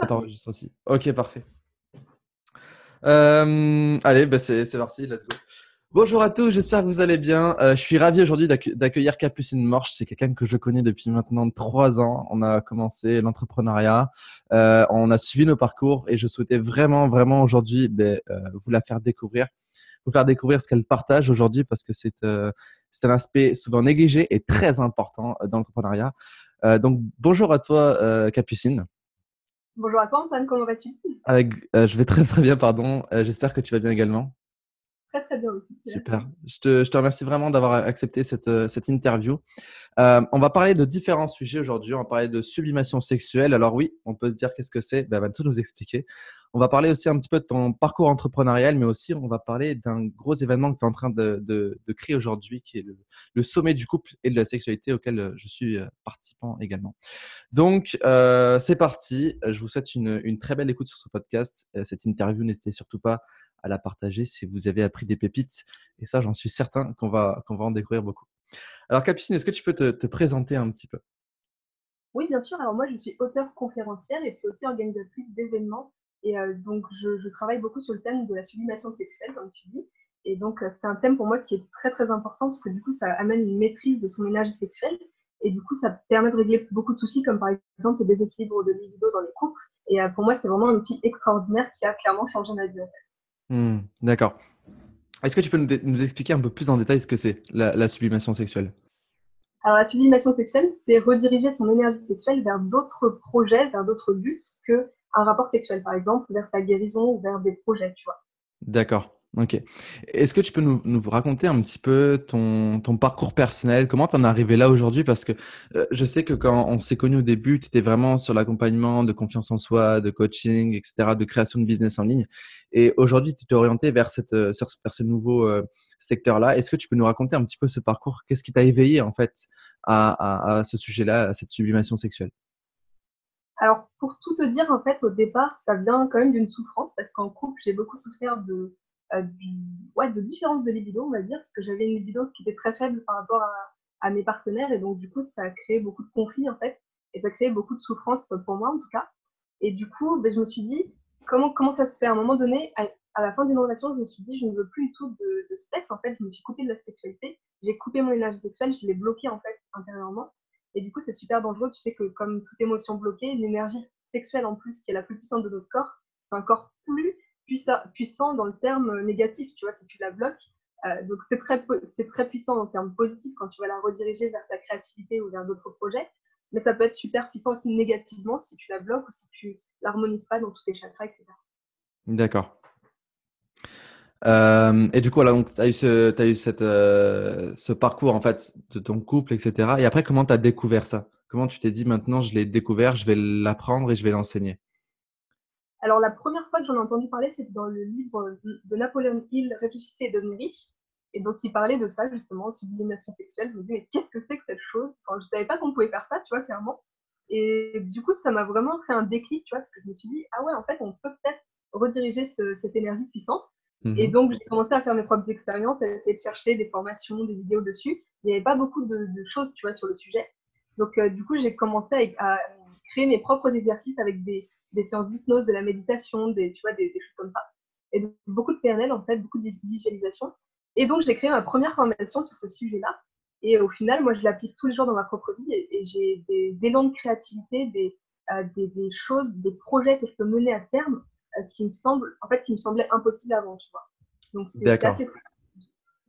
Ça t'enregistre aussi. Ok, parfait. Euh, allez, bah c'est parti, let's go. Bonjour à tous, j'espère que vous allez bien. Euh, je suis ravi aujourd'hui d'accueillir Capucine Morche. C'est quelqu'un que je connais depuis maintenant trois ans. On a commencé l'entrepreneuriat, euh, on a suivi nos parcours et je souhaitais vraiment, vraiment aujourd'hui euh, vous la faire découvrir, vous faire découvrir ce qu'elle partage aujourd'hui parce que c'est euh, un aspect souvent négligé et très important dans l'entrepreneuriat. Euh, donc bonjour à toi Capucine. Bonjour à toi Antoine, comment vas-tu? Avec, Je vais très très bien, pardon. J'espère que tu vas bien également. Très, très bien aussi. Super. Je te, je te remercie vraiment d'avoir accepté cette, euh, cette interview. Euh, on va parler de différents sujets aujourd'hui. On va parler de sublimation sexuelle. Alors oui, on peut se dire qu'est-ce que c'est? Ben, Elle va tout nous expliquer. On va parler aussi un petit peu de ton parcours entrepreneurial, mais aussi on va parler d'un gros événement que tu es en train de, de, créer aujourd'hui, qui est le, sommet du couple et de la sexualité auquel euh, je suis participant également. Donc, euh, c'est parti. Je vous souhaite une, très belle écoute sur ce podcast. Cette interview, n'hésitez surtout pas à la partager si vous avez appris des pépites. Et ça, j'en suis certain qu'on va, en découvrir beaucoup. Alors, Capucine, est-ce que tu peux te, te, présenter un petit peu? Oui, bien sûr. Alors, moi, je suis auteur conférencière et puis aussi organisatrice d'événements. Et euh, donc, je, je, travaille beaucoup sur le thème de la sublimation sexuelle, comme tu dis. Et donc, euh, c'est un thème pour moi qui est très, très important parce que du coup, ça amène une maîtrise de son énergie sexuelle. Et du coup, ça permet de régler beaucoup de soucis, comme par exemple le déséquilibre de libido dans les couples. Et euh, pour moi, c'est vraiment un outil extraordinaire qui a clairement changé ma vie. Mmh, d'accord. Est-ce que tu peux nous, nous, expliquer un peu plus en détail ce que c'est la, la, sublimation sexuelle? Alors la sublimation sexuelle, c'est rediriger son énergie sexuelle vers d'autres projets, vers d'autres buts que un rapport sexuel, par exemple, vers sa guérison ou vers des projets, tu vois. D'accord. Ok. Est-ce que tu peux nous, raconter un petit peu ton, parcours personnel? Comment tu en es arrivé là aujourd'hui? Parce que euh, je sais que quand on s'est connu au début, tu étais vraiment sur l'accompagnement de confiance en soi, de coaching, etc., de création de business en ligne. Et aujourd'hui, tu t'es orienté vers, cette, euh, vers ce nouveau euh, secteur-là. Est-ce que tu peux nous raconter un petit peu ce parcours? Qu'est-ce qui t'a éveillé en fait à, à ce sujet-là, à cette sublimation sexuelle? Alors, pour tout te dire, en fait, au départ, ça vient quand même d'une souffrance, parce qu'en couple, j'ai beaucoup souffert de, euh, du, ouais, de différence de libido, on va dire, parce que j'avais une libido qui était très faible par rapport à, mes partenaires, et donc du coup, ça a créé beaucoup de conflits, en fait, et ça a créé beaucoup de souffrance pour moi, en tout cas. Et du coup, ben, je me suis dit, comment, comment ça se fait? À un moment donné, à, à la fin d'une relation, je me suis dit, je ne veux plus du tout de, de, sexe, en fait, je me suis coupée de la sexualité, j'ai coupé mon énergie sexuelle, je l'ai bloquée, en fait, intérieurement. Et du coup, c'est super dangereux, tu sais que comme toute émotion bloquée, l'énergie sexuelle, en plus, qui est la plus puissante de notre corps, c'est un corps plus puissant dans le terme négatif, tu vois, si tu la bloques. Euh, donc c'est très, c'est très puissant en termes positifs quand tu vas la rediriger vers ta créativité ou vers d'autres projets, mais ça peut être super puissant aussi négativement si tu la bloques ou si tu l'harmonises pas dans tous tes chakras, etc. D'accord. Euh, et du coup, tu as eu, ce, as eu cette, euh, ce parcours en fait de ton couple, etc. Et après, comment tu as découvert ça? Comment tu t'es dit maintenant, je l'ai découvert, je vais l'apprendre et je vais l'enseigner? Alors, la première fois que j'en ai entendu parler, c'était dans le livre de Napoléon Hill, Réfléchissez et devenez riche. Et donc, il parlait de ça, justement, sublimation sexuelle. Je me disais, mais qu'est-ce que c'est que cette chose? Enfin, Je ne savais pas qu'on pouvait faire ça, tu vois, clairement. Et du coup, ça m'a vraiment fait un déclic, tu vois, parce que je me suis dit, ah ouais, en fait, on peut peut-être rediriger ce, cette énergie puissante. Mmh. Et donc, j'ai commencé à faire mes propres expériences, à essayer de chercher des formations, des vidéos dessus. Il n'y avait pas beaucoup de, de, choses, tu vois, sur le sujet. Donc, euh, du coup, j'ai commencé à, à, créer mes propres exercices avec des, des séances d'hypnose, de la méditation, des, tu vois, des, des, choses comme ça. Et donc, beaucoup de PNL, en fait, beaucoup de visualisation. Et donc, j'ai créé ma première formation sur ce sujet-là. Et au final, moi, je l'applique tous les jours dans ma propre vie et, et j'ai des élans de créativité, des, euh, des, des, choses, des projets que je peux mener à terme qui me semblent, en fait, qui me semblaient impossibles avant, tu vois. Donc, c'est assez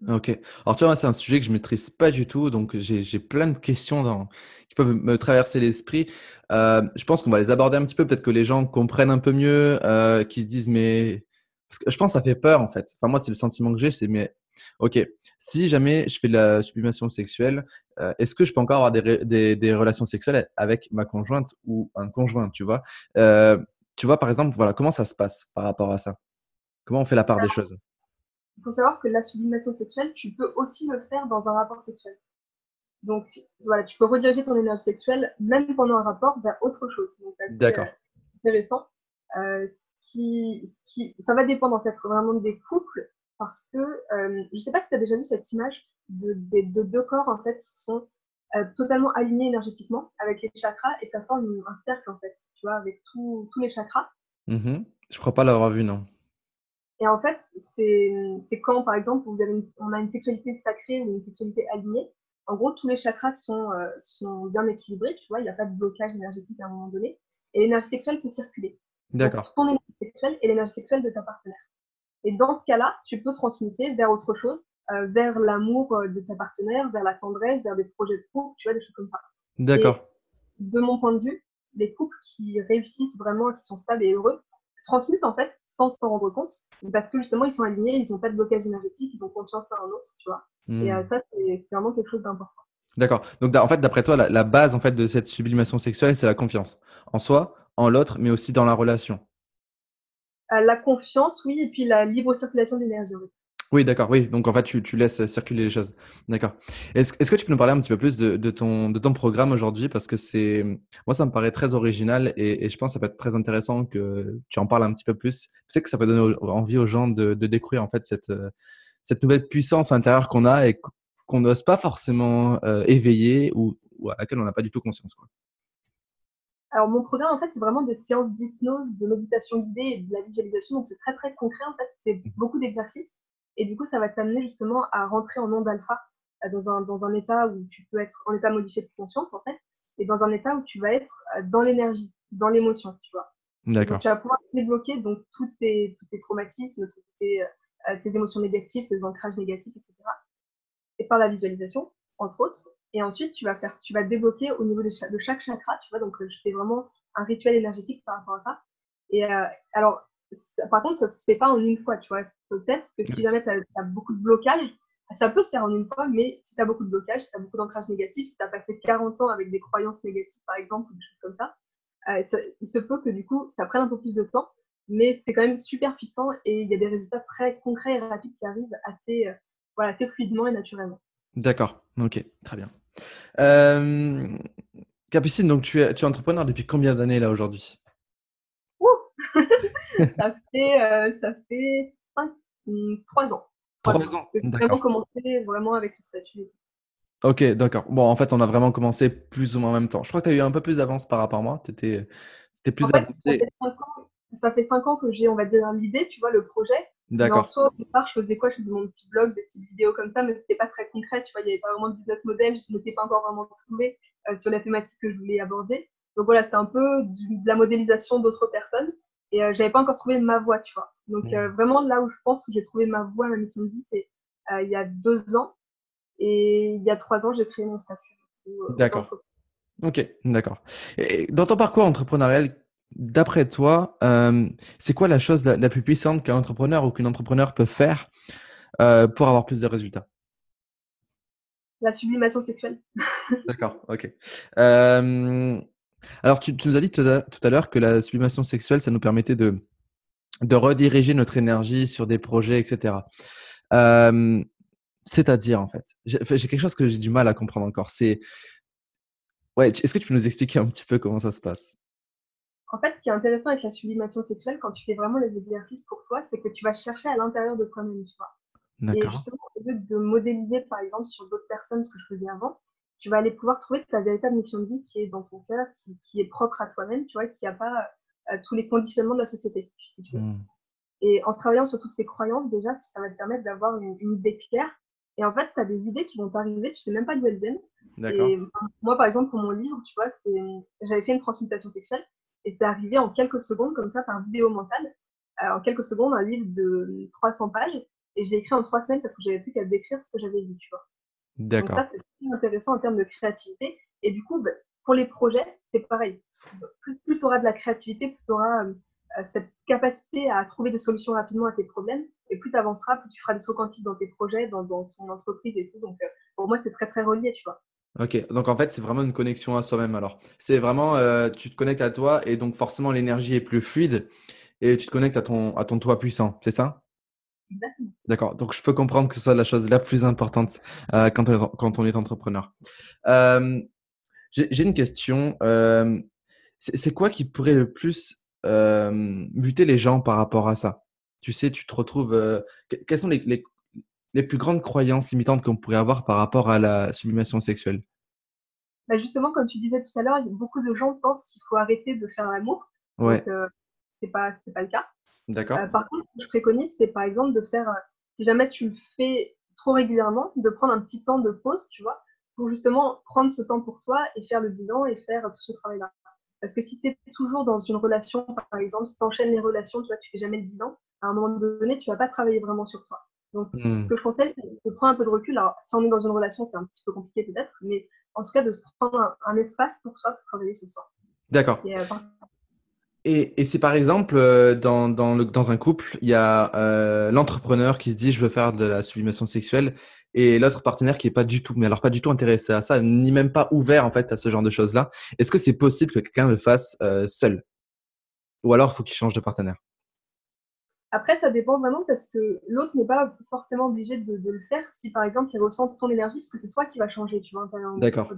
Ok. Alors, tu vois, c'est un sujet que je maîtrise pas du tout, donc j'ai plein de questions dans, qui peuvent me traverser l'esprit. Euh, je pense qu'on va les aborder un petit peu, peut-être que les gens comprennent un peu mieux, euh, qui se disent, mais. Parce que je pense que ça fait peur, en fait. Enfin, moi, c'est le sentiment que j'ai, c'est, mais. Ok, si jamais je fais de la sublimation sexuelle, euh, est-ce que je peux encore avoir des, des, des, relations sexuelles avec ma conjointe ou un conjoint, tu vois? Euh, Tu vois, par exemple, voilà, comment ça se passe par rapport à ça? Comment on fait la part des choses? il faut savoir que la sublimation sexuelle, tu peux aussi le faire dans un rapport sexuel. Donc, voilà, tu peux rediriger ton énergie sexuelle, même pendant un rapport, vers autre chose. D'accord. Intéressant. Euh, ce qui, ce qui, ça va dépendre en fait vraiment des couples, parce que euh, je ne sais pas si tu as déjà vu cette image de, de, de, deux corps en fait qui sont euh, totalement alignés énergétiquement avec les chakras et ça forme un cercle en fait. Tu vois, avec tous les chakras. Mmh Je crois pas l'avoir vu, non. Et en fait, c'est quand, par exemple, vous avez on a une sexualité sacrée ou une sexualité alignée. En gros, tous les chakras sont, euh, sont bien équilibrés, tu vois, il n'y a pas de blocage énergétique à un moment donné. Et l'énergie sexuelle peut circuler. D'accord. Ton énergie sexuelle et l'énergie sexuelle de ta partenaire. Et dans ce cas-là, tu peux transmuter vers autre chose, euh, vers l'amour euh, de ta partenaire, vers la tendresse, vers des projets de couple, tu vois, des choses comme ça. D'accord. De mon point de vue, les couples qui réussissent vraiment, qui sont stables et heureux, transmutent en fait sans s'en rendre compte, parce que justement ils sont alignés, ils n'ont pas de blocage énergétique, ils ont confiance l'un en l'autre, tu vois. Et euh, hmm. ça, c'est vraiment quelque chose d'important. D'accord. Donc en fait, d'après toi, la, base en fait de cette sublimation sexuelle, c'est la confiance en soi, en l'autre, mais aussi dans la relation. Euh, la confiance, oui, et puis la libre circulation d'énergie. Oui, d'accord, oui. Donc en fait, tu, tu laisses circuler les choses. D'accord. Est-ce est que tu peux nous parler un petit peu plus de, de ton, de ton programme aujourd'hui? Parce que c'est. Moi, ça me paraît très original et, et, je pense que ça peut être très intéressant que tu en parles un petit peu plus. Peut-être que ça peut donner envie aux gens de, de découvrir en fait cette, cette nouvelle puissance intérieure qu'on a et qu'on n'ose pas forcément euh, éveiller ou, ou, à laquelle on n'a pas du tout conscience. Quoi. Alors, mon programme, en fait, c'est vraiment des séances d'hypnose, de méditation guidée et de la visualisation. Donc, c'est très, très concret. En fait, c'est mmh. beaucoup d'exercices. Et du coup, ça va t'amener justement à rentrer en onde alpha euh, dans un, dans un état où tu peux être en état modifié de conscience, en fait, et dans un état où tu vas être euh, dans l'énergie, dans l'émotion, tu vois. D'accord. Tu vas pouvoir débloquer donc tous tes, tous tes traumatismes, toutes tes, euh, tes émotions négatives, tes ancrages négatifs, etc. Et par la visualisation, entre autres. Et ensuite, tu vas faire, tu vas débloquer au niveau de, chaque, de chaque chakra, tu vois. Donc, je fais vraiment un rituel énergétique par rapport à ça. Et euh, alors, par contre, ça se fait pas en une fois, tu vois. Peut-être que si jamais tu as, beaucoup de blocages, ça peut se faire en une fois, mais si tu as beaucoup de blocages, si tu as beaucoup d'ancrage négatif, si tu as passé 40 ans avec des croyances négatives, par exemple, ou des choses comme ça, euh, ça, il se peut que du coup, ça prenne un peu plus de temps, mais c'est quand même super puissant et il y a des résultats très concrets et rapides qui arrivent assez, euh, voilà, assez fluidement et naturellement. D'accord, ok, très bien. Euh, Capucine, donc tu es, tu es entrepreneur depuis combien d'années là aujourd'hui? ça fait, euh, ça fait 5, 3 ans. 3 ans. J'ai vraiment commencé vraiment avec le statut. Ok, d'accord. Bon, en fait, on a vraiment commencé plus ou moins en même temps. Je crois que tu as eu un peu plus d'avance par rapport à moi. Tu étais, plus avancé. Ça fait 5 ans, ans, que j'ai, on va dire, l'idée, tu vois, le projet. D'accord. Soit au départ, je faisais quoi? Je faisais mon petit blog, des petites vidéos comme ça, mais c'était pas très concret, tu vois, il n'y avait pas vraiment de business model, je n'étais pas encore vraiment trouvé euh, sur la thématique que je voulais aborder. Donc voilà, c'est un peu de la modélisation d'autres personnes. Et euh, j'avais pas encore trouvé ma voie, tu vois. Donc euh, vraiment là où je pense que j'ai trouvé ma voie, ma mission de vie, c'est euh, il y a deux ans. Et il y a trois ans, j'ai créé mon statut. D'accord. Ok, d'accord. Dans ton parcours entrepreneurial, d'après toi, c'est quoi la chose la, plus puissante qu'un entrepreneur ou qu'une entrepreneur peut faire pour avoir plus de résultats? La sublimation sexuelle. D'accord, ok. Alors, tu, nous as dit tout à, l'heure que la sublimation sexuelle, ça nous permettait de, de rediriger notre énergie sur des projets, etc. Euh, c'est-à-dire, en fait, j'ai quelque chose que j'ai du mal à comprendre encore. C'est, ouais, est-ce que tu peux nous expliquer un petit peu comment ça se passe? En fait, ce qui est intéressant avec la sublimation sexuelle, quand tu fais vraiment les exercices pour toi, c'est que tu vas chercher à l'intérieur de toi-même, tu vois. Et justement, au lieu de modéliser, par exemple, sur d'autres personnes ce que je faisais avant, tu vas aller pouvoir trouver ta véritable mission de vie qui est dans ton cœur, qui, est propre à toi-même, tu vois, qui n'a pas euh, tous les conditionnements de la société, si tu veux. Hmm. Et en travaillant sur toutes ces croyances, déjà, ça va te permettre d'avoir une, idée claire. Et en fait, tu as des idées qui vont t'arriver, tu sais même pas d'où elles viennent. Et moi, par exemple, pour mon livre, tu vois, j'avais fait une transmutation sexuelle et c'est arrivé en quelques secondes, comme ça, par vidéo mentale. en quelques secondes, un livre de 300 pages. Et je l'ai écrit en trois semaines parce que j'avais plus qu'à décrire ce que j'avais vu, tu vois. D'accord. ça, c'est super intéressant en termes de créativité. Et du coup, bah, pour les projets, c'est pareil. Plus, tu auras de la créativité, plus tu auras euh, cette capacité à trouver des solutions rapidement à tes problèmes. Et plus tu avanceras, plus tu feras des sauts quantiques dans tes projets, dans, ton entreprise et tout. Donc, euh, pour moi, c'est très, très relié, tu vois. Ok, donc en fait, c'est vraiment une connexion à soi-même alors. C'est vraiment, euh, tu te connectes à toi et donc forcément l'énergie est plus fluide et tu te connectes à ton, à ton toi puissant, c'est ça? D'accord. Donc, je peux comprendre que ce soit la chose la plus importante euh, quand, on, quand, on, est entrepreneur. Euh, J'ai une question. Euh, c'est quoi qui pourrait le plus buter les gens par rapport à ça? Tu sais, tu te retrouves. Quelles sont les, les, les, plus grandes croyances limitantes qu'on pourrait avoir par rapport à la sublimation sexuelle? Bah, justement, comme tu disais tout à l'heure, beaucoup de gens pensent qu'il faut arrêter de faire l'amour. Ouais. Donc, c'est pas, c'est pas le cas. D'accord. Euh, par contre, ce que je préconise, c'est par exemple de faire, euh, si jamais tu le fais trop régulièrement, de prendre un petit temps de pause, tu vois, pour justement prendre ce temps pour toi et faire le bilan et faire tout ce travail-là. Parce que si tu es toujours dans une relation, par exemple, si tu enchaînes les relations, tu vois, tu fais jamais le bilan, à un moment donné, tu vas pas travailler vraiment sur toi. Donc, ce Hmm. que je conseille, c'est de prendre un peu de recul. Alors, si on est dans une relation, c'est un petit peu compliqué peut-être, mais en tout cas, de se prendre un, un espace pour soi, pour travailler sur soi. D'accord. Et, euh, Et, et si par exemple, euh, dans, dans, le, dans un couple, il y a euh, l'entrepreneur qui se dit je veux faire de la sublimation sexuelle et l'autre partenaire qui est pas du tout, mais alors pas du tout intéressé à ça, ni même pas ouvert en fait à ce genre de choses-là, est-ce que c'est possible que quelqu'un le fasse euh, seul? Ou alors il faut qu'il change de partenaire? Après, ça dépend vraiment parce que l'autre n'est pas forcément obligé de, de le faire si, par exemple, il ressent ton énergie, parce que c'est toi qui vas changer, tu vois. D'accord.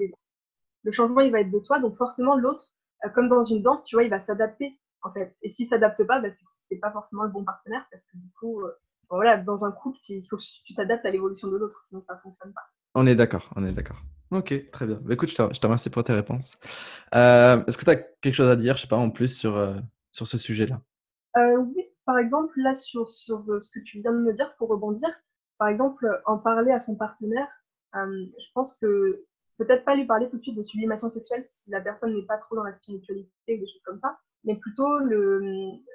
Le changement, il va être de toi, donc forcément, l'autre, comme dans une danse, tu vois, il va s'adapter, en fait. Et s'il s'adapte pas, bah, c'est pas forcément le bon partenaire, parce que du coup, euh, bon, voilà, dans un couple, il faut que tu t'adaptes à l'évolution de l'autre, sinon ça fonctionne pas. On est d'accord, on est d'accord. Ok, très bien. Bah, écoute, je te, je te remercie pour tes réponses. Euh, est-ce que tu as quelque chose à dire, je sais pas, en plus sur, euh, sur ce sujet-là? Euh, oui, par exemple, là, sur, sur euh, ce que tu viens de me dire, pour rebondir, par exemple, euh, en parler à son partenaire, euh, je pense que peut-être pas lui parler tout de suite de sublimation sexuelle si la personne n'est pas trop dans la spiritualité ou des choses comme ça, mais plutôt le,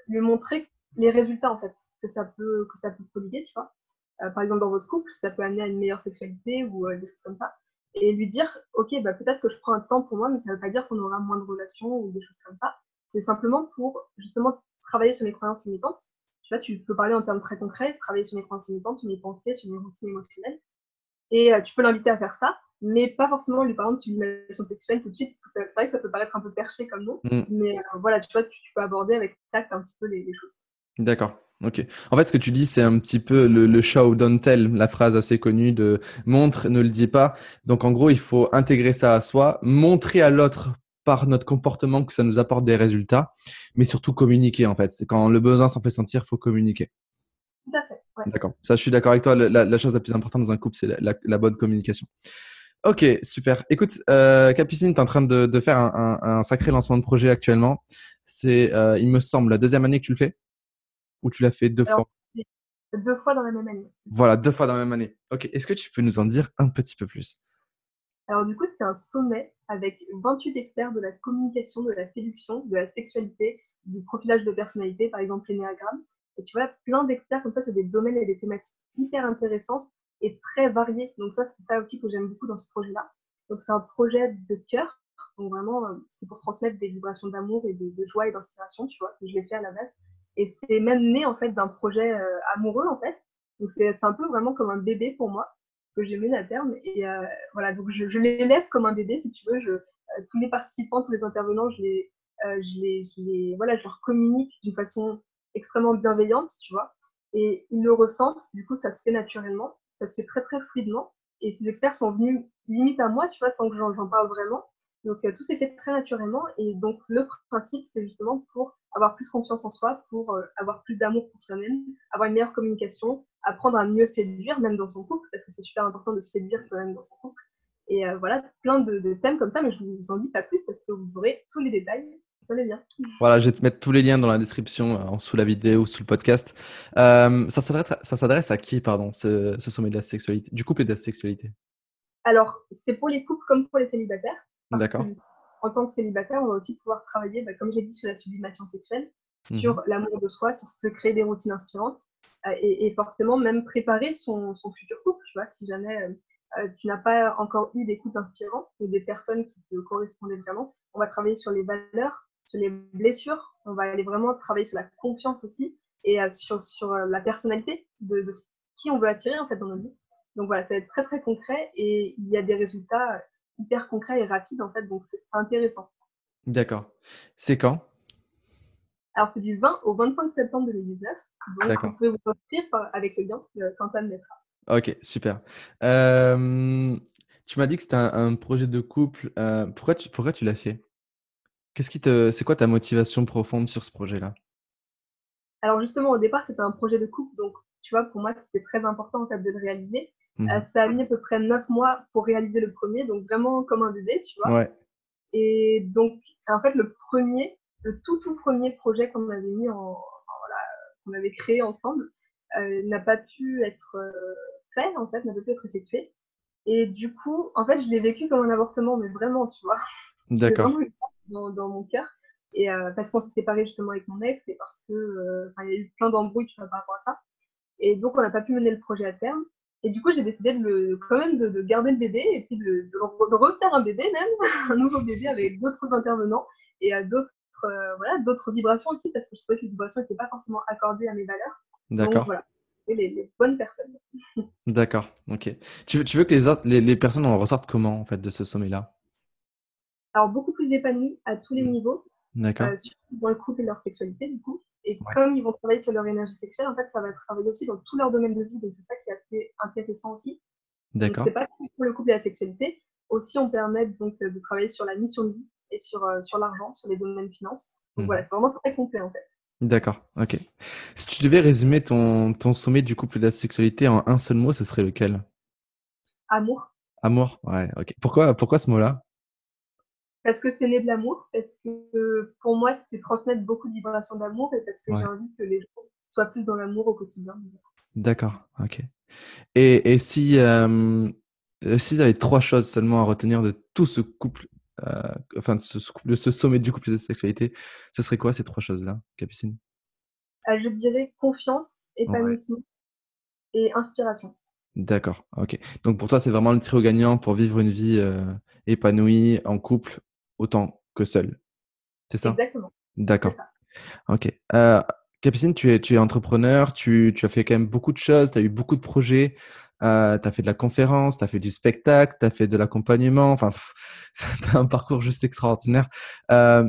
lui montrer les résultats, en fait, que ça peut, que ça peut prodiguer, tu vois. Euh, par exemple, dans votre couple, ça peut amener à une meilleure sexualité ou euh, des choses comme ça. Et lui dire, ok, bah, peut-être que je prends un temps pour moi, mais ça ne veut pas dire qu'on aura moins de relations ou des choses comme ça. C'est simplement pour justement travailler sur les croyances limitantes. Tu vois, tu peux parler en termes très concrets, travailler sur les croyances limitantes, sur les pensées, sur les routines émotionnelles. Et euh, tu peux l'inviter à faire ça, mais pas forcément lui parler de sublimation sexuelle tout de suite, parce que c'est vrai que ça peut paraître un peu perché comme nom, Mm. mais euh, voilà, tu vois, tu, tu, peux aborder avec tact un petit peu les, les choses. D'accord. Ok. En fait, ce que tu dis, c'est un petit peu le, le show don't tell, la phrase assez connue de montre, ne le dis pas. Donc, en gros, il faut intégrer ça à soi, montrer à l'autre par notre comportement que ça nous apporte des résultats, mais surtout communiquer en fait. C'est quand le besoin s'en fait sentir, il faut communiquer. Tout à fait. Ouais. D'accord. Ça, je suis d'accord avec toi. La, la, chose la plus importante dans un couple, c'est la, la, la, bonne communication. Ok, super. Écoute, euh, Capucine, tu es en train de, de faire un, un, un, sacré lancement de projet actuellement. C'est, euh, il me semble, la deuxième année que tu le fais? Ou tu l'as fait deux Alors, fois? Deux fois dans la même année. Voilà, deux fois dans la même année. Ok, est-ce que tu peux nous en dire un petit peu plus? Alors, du coup, c'est un sommet avec 28 experts de la communication, de la séduction, de la sexualité, du profilage de personnalité, par exemple l'énéagramme. Et tu vois, plein d'experts comme ça sur des domaines et des thématiques hyper intéressantes et très variées. Donc ça, c'est ça aussi que j'aime beaucoup dans ce projet-là. Donc c'est un projet de cœur. Donc vraiment, c'est pour transmettre des vibrations d'amour et de, joie et d'inspiration, tu vois, que je l'ai fait à la base. Et c'est même né en fait d'un projet euh, amoureux en fait. Donc c'est un peu vraiment comme un bébé pour moi que j'ai mené à terme. Et euh, voilà, donc je, je l'élève comme un bébé, si tu veux. Je, euh, tous les participants, tous les intervenants, je les, euh, je les, je les, voilà, je leur communique d'une façon extrêmement bienveillante, tu vois. Et ils le ressentent, du coup, ça se fait naturellement, ça se fait très, très fluidement. Et ces experts sont venus limite à moi, tu vois, sans que j'en parle vraiment. Donc, euh, tout s'est fait très naturellement. Et donc, le principe, c'est justement pour avoir plus confiance en soi, pour euh, avoir plus d'amour pour soi-même, avoir une meilleure communication, apprendre à mieux séduire, même dans son couple, parce que c'est super important de séduire soi-même dans son couple. Et euh, voilà, plein de, de, thèmes comme ça, mais je ne vous en dis pas plus parce que vous aurez tous les détails sur les liens. Voilà, je vais te mettre tous les liens dans la description, euh, sous la vidéo, sous le podcast. Euh, ça s'adresse à qui, pardon, ce, ce, sommet de la sexualité, du couple et de la sexualité? Alors, c'est pour les couples comme pour les célibataires. D'accord. En tant que célibataire, on va aussi pouvoir travailler, bah, comme j'ai dit, sur la sublimation sexuelle, Mhm. sur l'amour de soi, sur se créer des routines inspirantes euh, et, et, forcément même préparer son, son, futur couple. Tu vois, si jamais euh, tu n'as pas encore eu des couples inspirants ou des personnes qui te correspondaient vraiment, on va travailler sur les valeurs, sur les blessures, on va aller vraiment travailler sur la confiance aussi et euh, sur, sur la personnalité de, de, qui on veut attirer en fait dans notre vie. Donc voilà, ça va être très très concret et il y a des résultats hyper concrets et rapides en fait, donc c'est intéressant. D'accord. C'est quand? Alors c'est du 20 au 25 septembre 2019. Donc vous pouvez vous inscrire avec le lien euh, quand ça le mettra. Ok, super. Euh, tu m'as dit que c'était un, un, projet de couple. Euh, pourquoi tu, pourquoi tu l'as fait? Qu'est-ce qui te, c'est quoi ta motivation profonde sur ce projet-là? Alors justement, au départ, c'était un projet de couple, donc tu vois, pour moi, c'était très important en fait de le réaliser. Mhm. ça a mis à peu près neuf mois pour réaliser le premier, donc vraiment comme un bébé, tu vois. Ouais. Et donc, en fait, le premier, le tout tout premier projet qu'on avait mis en, voilà, qu'on avait créé ensemble, euh, n'a pas pu être euh, fait, en fait, n'a pas pu être effectué. Et du coup, en fait, je l'ai vécu comme un avortement, mais vraiment, tu vois. D'accord. Dans, dans mon cœur. Et euh, parce qu'on s'est séparés justement avec mon ex et parce que il y a eu plein d'embrouilles par rapport à ça. Et donc, on n'a pas pu mener le projet à terme. Et du coup, j'ai décidé de le, quand même de, garder le bébé et puis de, de, refaire un bébé même, un nouveau bébé avec d'autres intervenants et d'autres voilà, d'autres vibrations aussi parce que je trouvais que les vibrations n'étaient pas forcément accordées à mes valeurs. D'accord. voilà, et les, bonnes personnes. D'accord, ok. Tu veux, tu veux que les, autres, les, personnes en ressortent comment en fait de ce sommet-là Alors beaucoup plus épanouies à tous les mmh. niveaux. D'accord. Euh, surtout dans le couple et leur sexualité du coup. Et comme ils vont travailler sur leur énergie sexuelle, en fait, ça va travailler aussi dans tout leur domaine de vie. Donc c'est ça qui est assez intéressant aussi. D'accord. C'est pas que pour le couple et la sexualité. Aussi, on permet donc de travailler sur la mission de vie et sur, euh, sur l'argent, sur les domaines finances. Donc mmh. voilà, c'est vraiment très complet en fait. D'accord, ok. Si tu devais résumer ton, ton sommet du couple et de la sexualité en un seul mot, ce serait lequel? Amour. Amour, ouais, ok. Pourquoi, pourquoi ce mot-là? Parce que c'est né de l'amour, parce que pour moi, c'est transmettre beaucoup de vibrations d'amour et parce que j'ai envie que les gens soient plus dans l'amour au quotidien. D'accord, ok. Et, et si, euh, si tu avais trois choses seulement à retenir de tout ce couple euh, enfin, ce, ce, sommet du couple de sexualité, ce serait quoi ces trois choses-là, Capucine? Euh, Je dirais confiance, épanouissement et inspiration. D'accord, ok. Donc pour toi, c'est vraiment le trio gagnant pour vivre une vie euh, épanouie en couple autant que seul. C'est ça? Exactement. D'accord. Ok. Capucine, tu es, tu es entrepreneur, tu, tu, as fait quand même beaucoup de choses, tu as eu beaucoup de projets. Euh, tu as fait de la conférence, tu as fait du spectacle, tu as fait de l'accompagnement. Enfin, tu un parcours juste extraordinaire. Euh,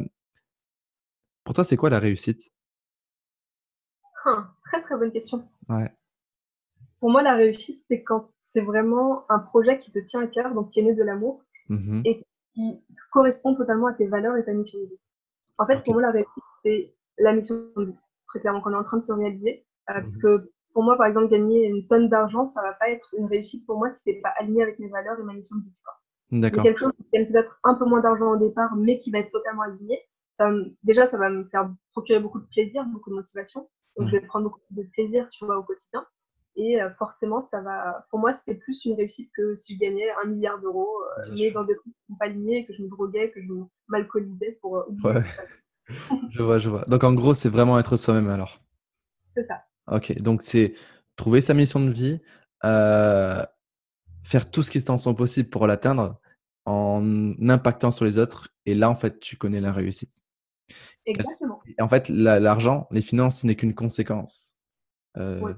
pour toi, c'est quoi la réussite? Hein, Très, très bonne question. Ouais. Pour moi, la réussite, c'est quand c'est vraiment un projet qui te tient à cœur, donc qui est né de l'amour, mmh et qui correspond totalement à tes valeurs et ta mission de vie. En fait, pour moi, la réussite, c'est la mission de vie, très clairement, qu'on est en train de se réaliser. Euh, mmh parce que pour moi, par exemple, gagner une tonne d'argent, ça va pas être une réussite pour moi si c'est pas aligné avec mes valeurs et ma mission de vie. D'accord. quelque chose qui gagne peut-être un peu moins d'argent au départ, mais qui va être totalement aligné. Ça, déjà, ça va me faire procurer beaucoup de plaisir, beaucoup de motivation. Donc, je vais prendre beaucoup de plaisir, tu vois, au quotidien. Et euh, forcément, ça va. Pour moi, c'est plus une réussite que si je gagnais un milliard d'euros, euh, mais dans des trucs qui ne sont pas alignés, que je me droguais, que je m'alcoolisais pour euh, ouais. je vois, je vois. Donc, en gros, c'est vraiment être soi-même alors. C'est ça. Ok, donc c'est trouver sa mission de vie, euh, faire tout ce qui est en son possible pour l'atteindre en impactant sur les autres. Et là, en fait, tu connais la réussite. Exactement. Et en fait, l'argent, les finances, ce n'est qu'une conséquence. Euh, euh,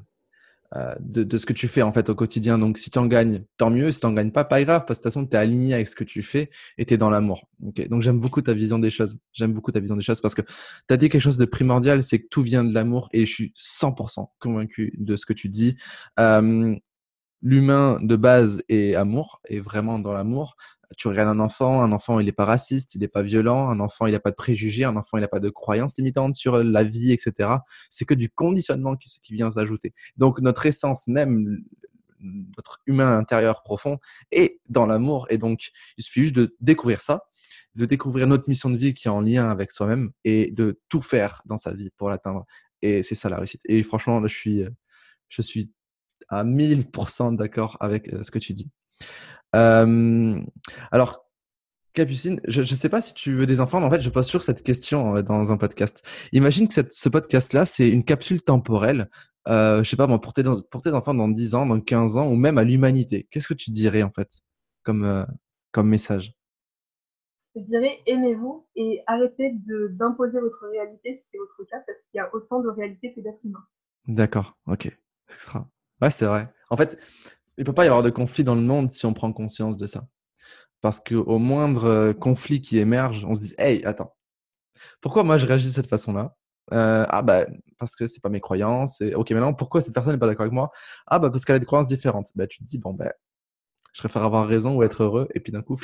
de, ce que tu fais en fait au quotidien. Donc si tu en gagnes, tant mieux. Si tu n'en gagnes pas, pas grave, parce que de toute façon, tu es aligné avec ce que tu fais et tu es dans l'amour. Donc j'aime beaucoup ta vision des choses. J'aime beaucoup ta vision des choses parce que tu as dit quelque chose de primordial, c'est que tout vient de l'amour et je suis 100% convaincu de ce que tu dis. Euh, l'humain de base est amour, est vraiment dans l'amour. Tu regardes un enfant, un enfant il n'est pas raciste, il n'est pas violent, un enfant il n'a pas de préjugés, un enfant il n'a pas de croyances limitantes sur la vie, etc. C'est que du conditionnement qui, qui vient s'ajouter. Donc notre essence même, notre humain intérieur profond est dans l'amour et donc il suffit juste de découvrir ça, de découvrir notre mission de vie qui est en lien avec soi-même et de tout faire dans sa vie pour l'atteindre. Et c'est ça la réussite. Et franchement, je suis, je suis à 1000% d'accord avec euh, ce que tu dis. Euh, alors, Capucine, je ne sais pas si tu veux des enfants, mais en fait, je pose sur cette question euh, dans un podcast. Imagine que cette, ce podcast-là, c'est une capsule temporelle, euh, je sais pas, pour, tes, pour tes enfants dans 10 ans, dans 15 ans, ou même à l'humanité. Qu'est-ce que tu dirais, en fait, comme, comme message? Je dirais aimez-vous et arrêtez d'imposer votre réalité si c'est votre cas, parce qu'il y a autant de réalité que d'êtres humains. D'accord, ok. Extra. Ouais, c'est vrai. En fait, il ne peut pas y avoir de conflit dans le monde si on prend conscience de ça. Parce qu'au moindre euh, conflit qui émerge, on se dit Hey, attends, pourquoi moi je réagis de cette façon-là? Euh, Ah, bah, parce que c'est pas mes croyances. Et, ok, maintenant, pourquoi cette personne n'est pas d'accord avec moi? Ah, bah, parce qu'elle a des croyances différentes. Bah, tu te dis Bon, ben, je préfère avoir raison ou être heureux. Et puis d'un coup,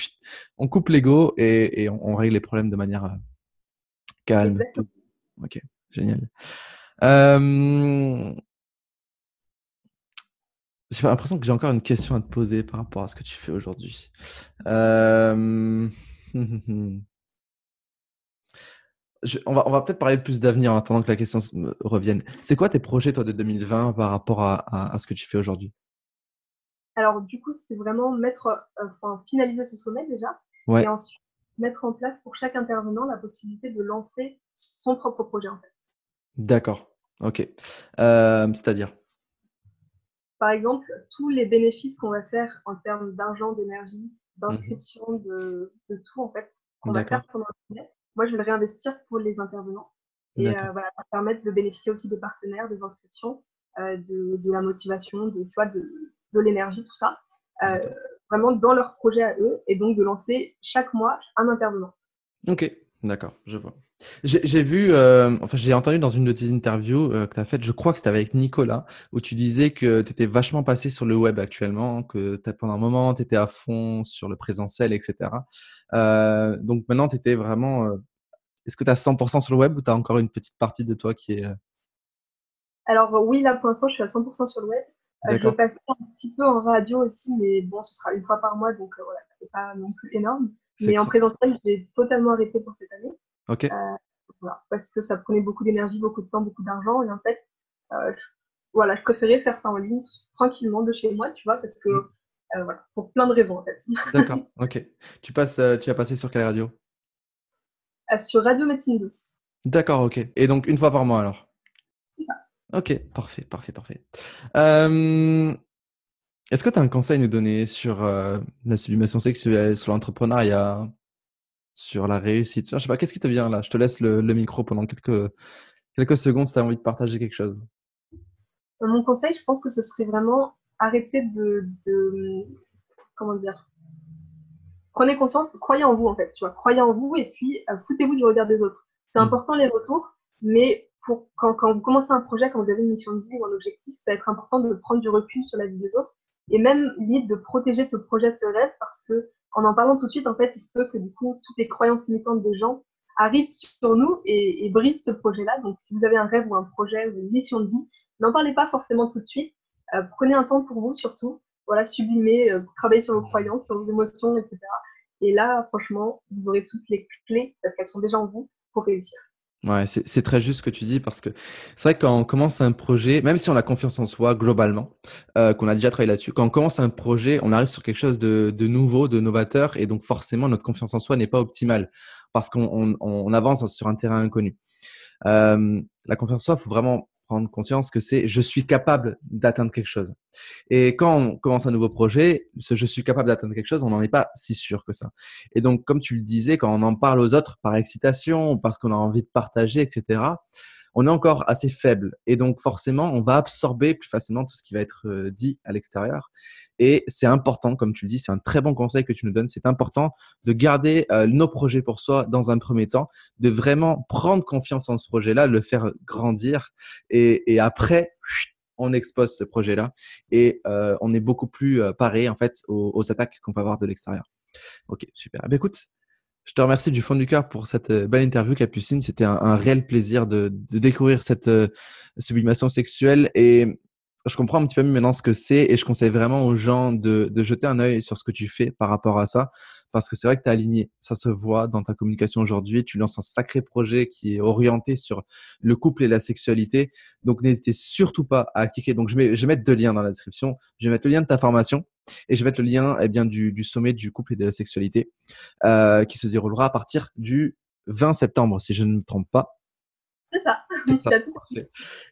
on coupe l'ego et, on, règle les problèmes de manière euh, calme. Ok, génial. Euh, J'ai l'impression que j'ai encore une question à te poser par rapport à ce que tu fais aujourd'hui. Euh... on va, on va peut-être parler plus d'avenir en attendant que la question revienne. C'est quoi tes projets, toi, de 2020 par rapport à, à, ce que tu fais aujourd'hui? Alors, du coup, c'est vraiment mettre, euh, enfin, finaliser ce sommet déjà. Et ensuite, mettre en place pour chaque intervenant la possibilité de lancer son propre projet, en fait. D'accord. Ok. Euh, c'est-à-dire? Par exemple, tous les bénéfices qu'on va faire en termes d'argent, d'énergie, d'inscription, mmh de, de, tout, en fait, qu'on va faire pendant le moi, je vais le réinvestir pour les intervenants. Et euh, voilà, ça permettre de bénéficier aussi des partenaires, des inscriptions, euh, de, de, la motivation, de, tu vois, de, de l'énergie, tout ça. Euh, vraiment dans leur projet à eux et donc de lancer chaque mois un intervenant. Ok, d'accord, je vois. J'ai vu, euh, enfin j'ai entendu dans une de tes interviews euh, que tu as faites, je crois que c'était avec Nicolas, où tu disais que tu étais vachement passé sur le web actuellement, que pendant un moment tu étais à fond sur le présentiel, etc. Euh, donc maintenant tu étais vraiment... Est-ce que tu as 100% sur le web ou tu as encore une petite partie de toi qui est... Alors oui, là pour l'instant je suis à 100% sur le web. je vais passer un petit peu en radio aussi, mais bon, ce sera une fois par mois, donc voilà, c'est pas non plus énorme. Mais en présentiel, j'ai totalement arrêté pour cette année. Ok. Euh, voilà, parce que ça prenait beaucoup d'énergie, beaucoup de temps, beaucoup d'argent. Et en fait, euh, je, voilà, je préférais faire ça en ligne, tranquillement de chez moi, tu vois, parce que mm. euh, voilà, pour plein de raisons en fait. D'accord, ok. Tu, passes, tu as passé sur quelle radio? Sur Radio Médecine Douce. D'accord, ok. Et donc une fois par mois alors? Ok, parfait, parfait, parfait. Est-ce que tu as un conseil à nous donner sur la sublimation sexuelle, sur l'entrepreneuriat, sur la réussite. Je sais pas, qu'est-ce qui te vient là? Je te laisse le, micro pendant quelques, quelques secondes si tu as envie de partager quelque chose. Euh, mon conseil, je pense que ce serait vraiment arrêter de, comment dire? Prenez conscience, croyez en vous en fait, tu vois, croyez en vous et puis euh, foutez-vous du regard des autres. C'est mm. important les retours, mais pour, quand, quand, vous commencez un projet, quand vous avez une mission de vie ou un objectif, ça va être important de prendre du recul sur la vie des autres et même limite de protéger ce projet, ce rêve, parce que en en parlant tout de suite, en fait, il se peut que du coup, toutes les croyances limitantes des gens arrivent sur nous et, brisent ce projet-là. Donc, si vous avez un rêve ou un projet ou une mission de vie, n'en parlez pas forcément tout de suite. Euh, prenez un temps pour vous, surtout. Voilà, sublimez, euh, travaillez sur vos croyances, sur vos émotions, etc. Et là, franchement, vous aurez toutes les clés, parce qu'elles sont déjà en vous, pour réussir. Ouais, c'est très juste ce que tu dis parce que c'est vrai que quand on commence un projet, même si on a confiance en soi globalement, euh, qu'on a déjà travaillé là-dessus, quand on commence un projet, on arrive sur quelque chose de, nouveau, de novateur et donc forcément notre confiance en soi n'est pas optimale parce qu'on on, on avance sur un terrain inconnu. Euh, la confiance en soi, faut vraiment prendre conscience que c'est je suis capable d'atteindre quelque chose. Et quand on commence un nouveau projet, ce je suis capable d'atteindre quelque chose, on n'en est pas si sûr que ça. Et donc, comme tu le disais, quand on en parle aux autres par excitation, parce qu'on a envie de partager, etc., on est encore assez faible. Et donc, forcément, on va absorber plus facilement tout ce qui va être euh, dit à l'extérieur. Et c'est important, comme tu le dis, c'est un très bon conseil que tu nous donnes. C'est important de garder euh, nos projets pour soi dans un premier temps, de vraiment prendre confiance en ce projet-là, le faire grandir. Et, après, on expose ce projet-là et euh, on est beaucoup plus paré en fait aux, attaques qu'on peut avoir de l'extérieur. Ok, super. Eh écoute, je te remercie du fond du cœur pour cette euh, belle interview, Capucine. C'était un, réel plaisir de, découvrir cette euh, sublimation sexuelle et je comprends un petit peu mieux maintenant ce que c'est et je conseille vraiment aux gens de, de, jeter un œil sur ce que tu fais par rapport à ça parce que c'est vrai que tu es aligné. Ça se voit dans ta communication aujourd'hui. Tu lances un sacré projet qui est orienté sur le couple et la sexualité. Donc n'hésitez surtout pas à cliquer. Donc je, mets, je vais mettre deux liens dans la description. Je vais mettre le lien de ta formation et je vais mettre le lien eh bien, du, du sommet du couple et de la sexualité euh, qui se déroulera à partir du 20 septembre, si je ne me trompe pas. Ça.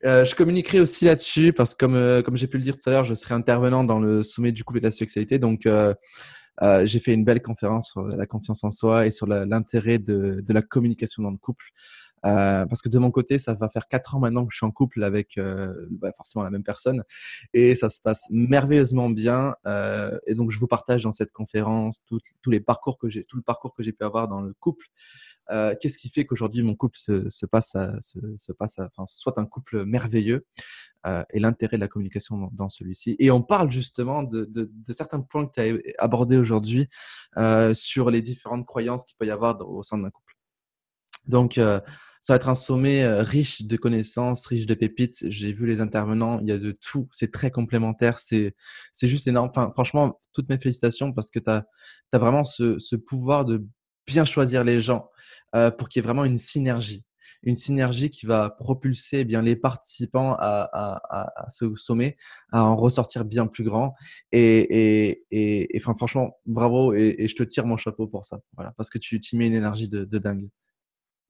Euh, je communiquerai aussi là-dessus parce que comme, euh, comme j'ai pu le dire tout à l'heure, je serai intervenant dans le sommet du couple et de la sexualité. Donc, euh, j'ai fait une belle conférence sur la confiance en soi et sur l'intérêt de, de, la communication dans le couple. Parce que de mon côté, ça va faire quatre ans maintenant que je suis en couple avec bah forcément la même personne et ça se passe merveilleusement bien. Et donc, je vous partage dans cette conférence tous les parcours que j'ai, tout le parcours que j'ai pu avoir dans le couple. Euh, qu'est-ce qui fait qu'aujourd'hui mon couple se, se passe, à, se, se, passe, à, enfin, soit un couple merveilleux euh, et l'intérêt de la communication dans, dans celui-ci? Et on parle justement de, de, de certains points que tu as abordés aujourd'hui euh, sur les différentes croyances qu'il peut y avoir au sein d'un couple. Donc, euh, ça va être un sommet euh, riche de connaissances, riche de pépites. J'ai vu les intervenants, il y a de tout. C'est très complémentaire. C'est, c'est juste énorme. Enfin, franchement, toutes mes félicitations parce que tu as, vraiment ce, ce, pouvoir de bien choisir les gens euh, pour qu'il y ait vraiment une synergie. Une synergie qui va propulser eh bien les participants à, à, à, ce sommet à en ressortir bien plus grand. Et, et, et, enfin, franchement, bravo et, je te tire mon chapeau pour ça. Voilà, parce que tu, tu mets une énergie de, de dingue.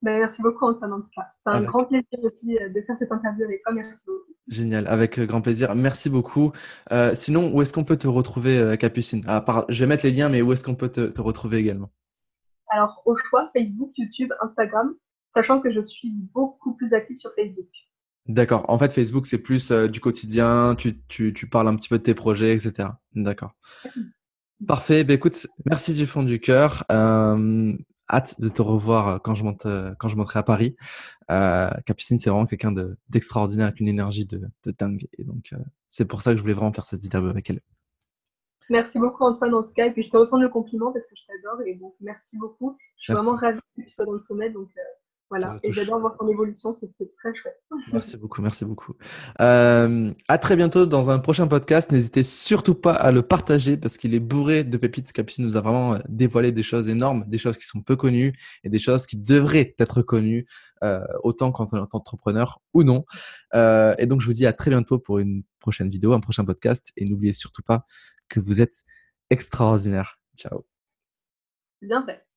Ben, merci beaucoup Antoine en tout cas. C'est un grand plaisir aussi euh, de faire cette interview avec toi. Merci beaucoup. Génial, avec euh, grand plaisir. Merci beaucoup. Euh, sinon, où est-ce qu'on peut te retrouver, Capucine? Ah, Je vais mettre les liens, mais où est-ce qu'on peut te, retrouver également? Alors, au choix, Facebook, YouTube, Instagram, sachant que je suis beaucoup plus active sur Facebook. D'accord. En fait, Facebook, c'est plus du quotidien, tu, tu, tu, parles un petit peu de tes projets, etc. D'accord. Parfait. Écoute, merci du fond du cœur hâte de te revoir euh, quand je monte, euh, quand je monterai à Paris. Euh, Capucine, c'est vraiment quelqu'un d'extraordinaire avec une énergie de, dingue. Et donc, euh, c'est pour ça que je voulais vraiment faire cette interview avec elle. Merci beaucoup Antoine en tout cas, et puis je te retourne le compliment parce que je t'adore et donc merci beaucoup. Je suis vraiment ravie que tu sois dans le sommet, donc voilà, et j'adore voir ton évolution, c'était très chouette. Merci beaucoup, merci beaucoup. Euh, à très bientôt dans un prochain podcast. N'hésitez surtout pas à le partager parce qu'il est bourré de pépites. Capucine nous a vraiment euh, dévoilé des choses énormes, des choses qui sont peu connues et des choses qui devraient être connues euh, autant quand on est entrepreneur ou non. Euh, et donc je vous dis à très bientôt pour une prochaine vidéo, un prochain podcast. Et n'oubliez surtout pas que vous êtes extraordinaire. Ciao. Bien fait.